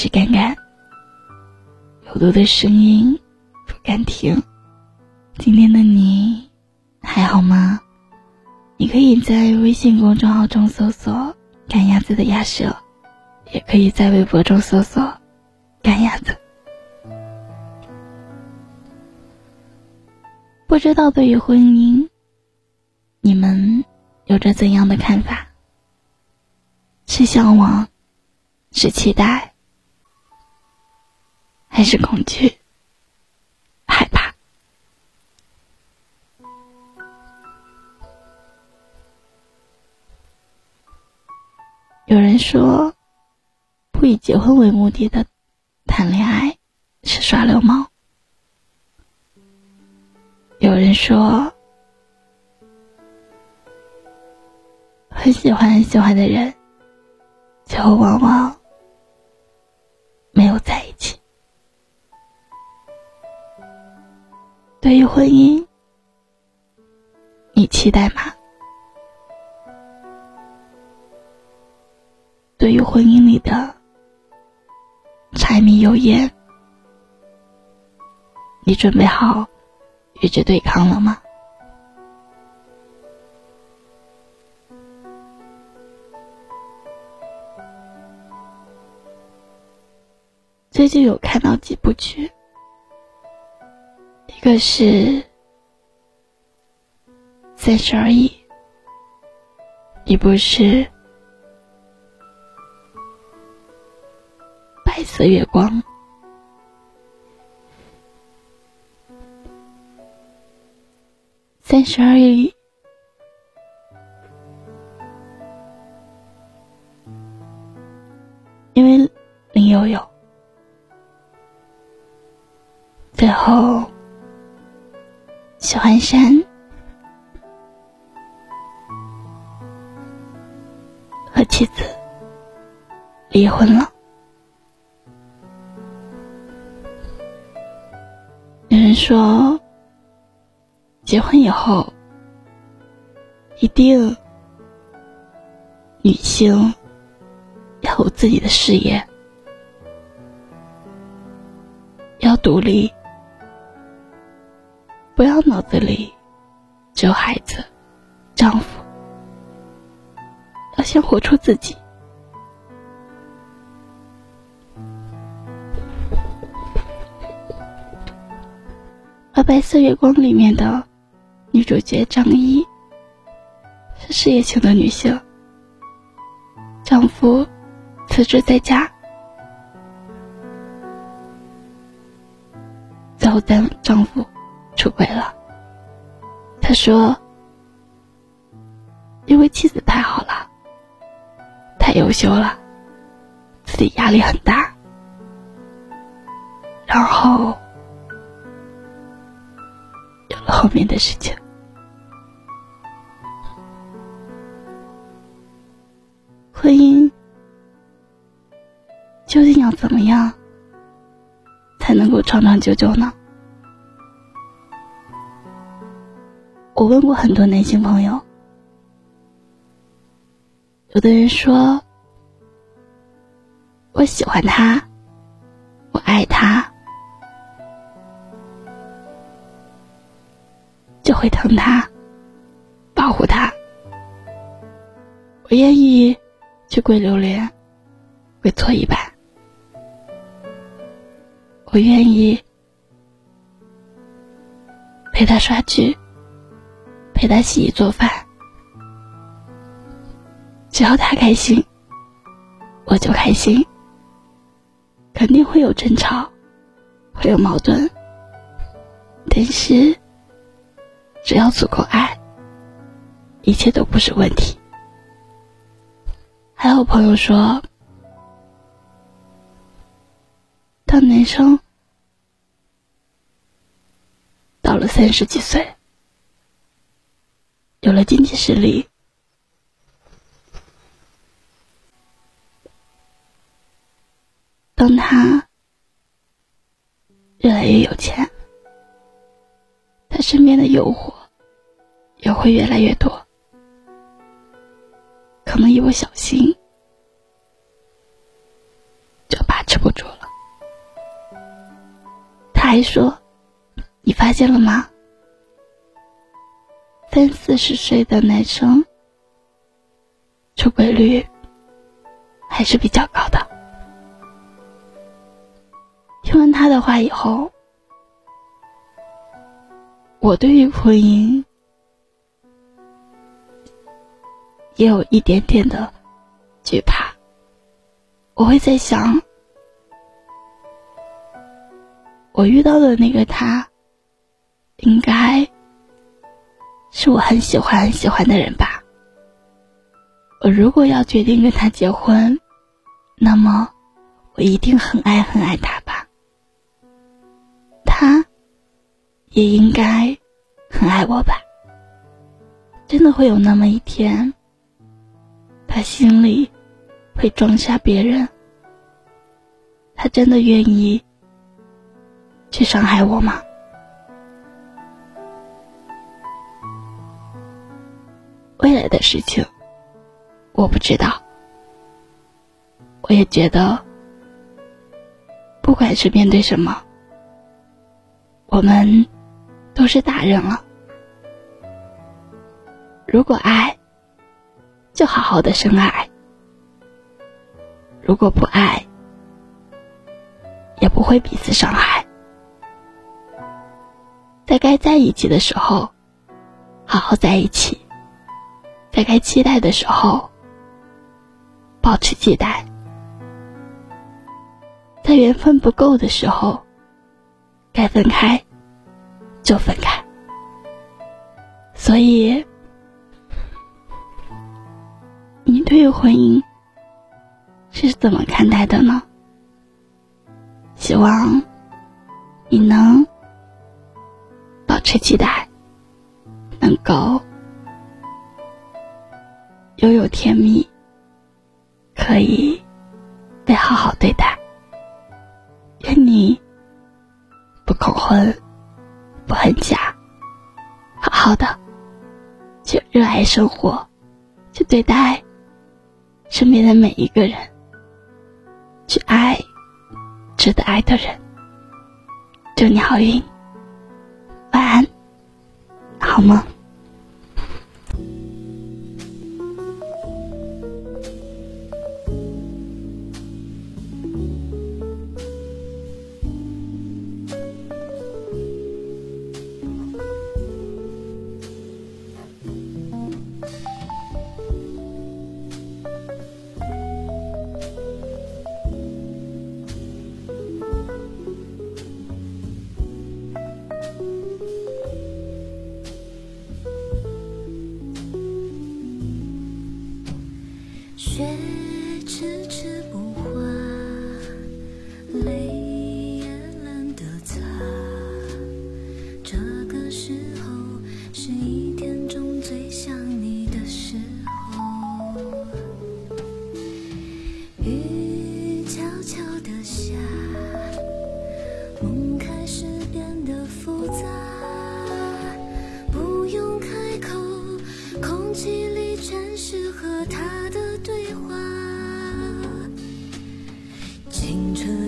是干干。有毒的声音不敢听。今天的你还好吗？你可以在微信公众号中搜索“赶鸭子的鸭舌”，也可以在微博中搜索“赶鸭子”。不知道对于婚姻，你们有着怎样的看法？是向往，是期待，还是恐惧、害怕？有人说，不以结婚为目的的谈恋爱是耍流氓。有人说，很喜欢很喜欢的人，最后往往没有在对于婚姻，你期待吗？对于婚姻里的柴米油盐，你准备好？与之对抗了吗？最近有看到几部剧，一个是《三十而已》，一部是《白色月光》。三十而已，喜欢山和妻子离婚了，有人说。结婚以后，一定女性要有自己的事业，要独立，不要脑子里只有孩子、丈夫，要先活出自己。而《白色月光》里面的。女主角张一是事业型的女性，丈夫辞职在家，最后但丈夫出轨了。他说：“因为妻子太好了，太优秀了，自己压力很大，然后有了。”后面的事情，婚姻究竟要怎么样才能够长长久久呢？我问过很多男性朋友，有的人说：“我喜欢他，我爱他。”就会疼他，保护他。我愿意去跪榴莲，跪搓衣板。我愿意陪他刷剧，陪他洗衣做饭。只要他开心，我就开心。肯定会有争吵，会有矛盾，但是。只要足够爱，一切都不是问题。还有朋友说，当男生到了三十几岁，有了经济实力。当他越来越有钱他身边的诱惑也会越来越多。可能一不小心就把持不住了。他还说你发现了吗？三四十岁的男生出轨率还是比较高的。”听完他的话以后，我对于婚姻也有一点点的惧怕。我会在想。我遇到的那个他，应该是我很喜欢很喜欢的人吧。我如果要决定跟他结婚，那么我一定很爱很爱他吧。他也应该很爱我吧。真的会有那么一天，他心里会装下别人，他真的愿意。去伤害我吗？的事情，我不知道。我也觉得，不管是面对什么，我们都是大人了。如果爱，就好好的深爱；如果不爱，也不会彼此伤害。在该在一起的时候，好好在一起；在该期待的时候，保持期待；在缘分不够的时候，该分开就分开。所以，你对于婚姻是怎么看待的呢？希望你能。保持期待，能够拥有甜蜜，可以被好好对待。愿你不恐婚，不恨嫁，好好的去热爱生活，去对待身边的每一个人，去爱值得爱的人。祝你好运！晚安，好梦？这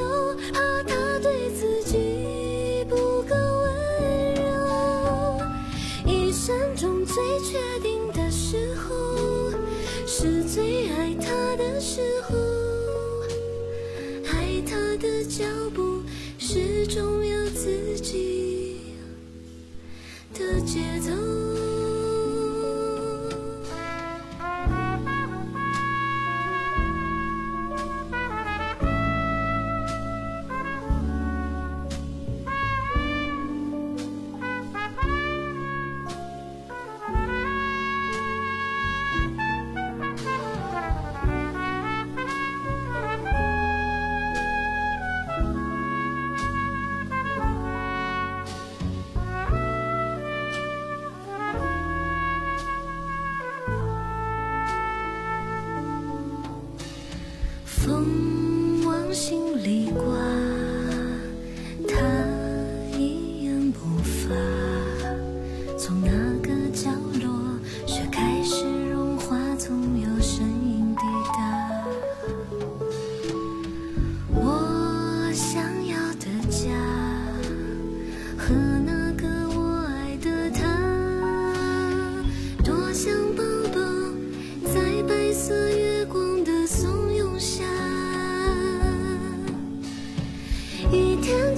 就，怕他对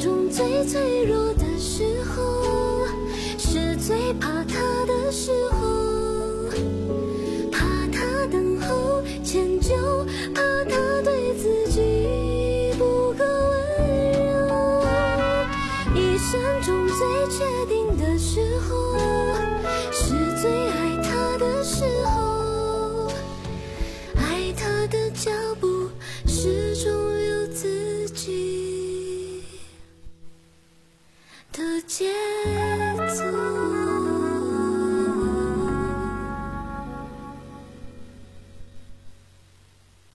中最脆弱的时候是最怕他的时候。怕他等候迁就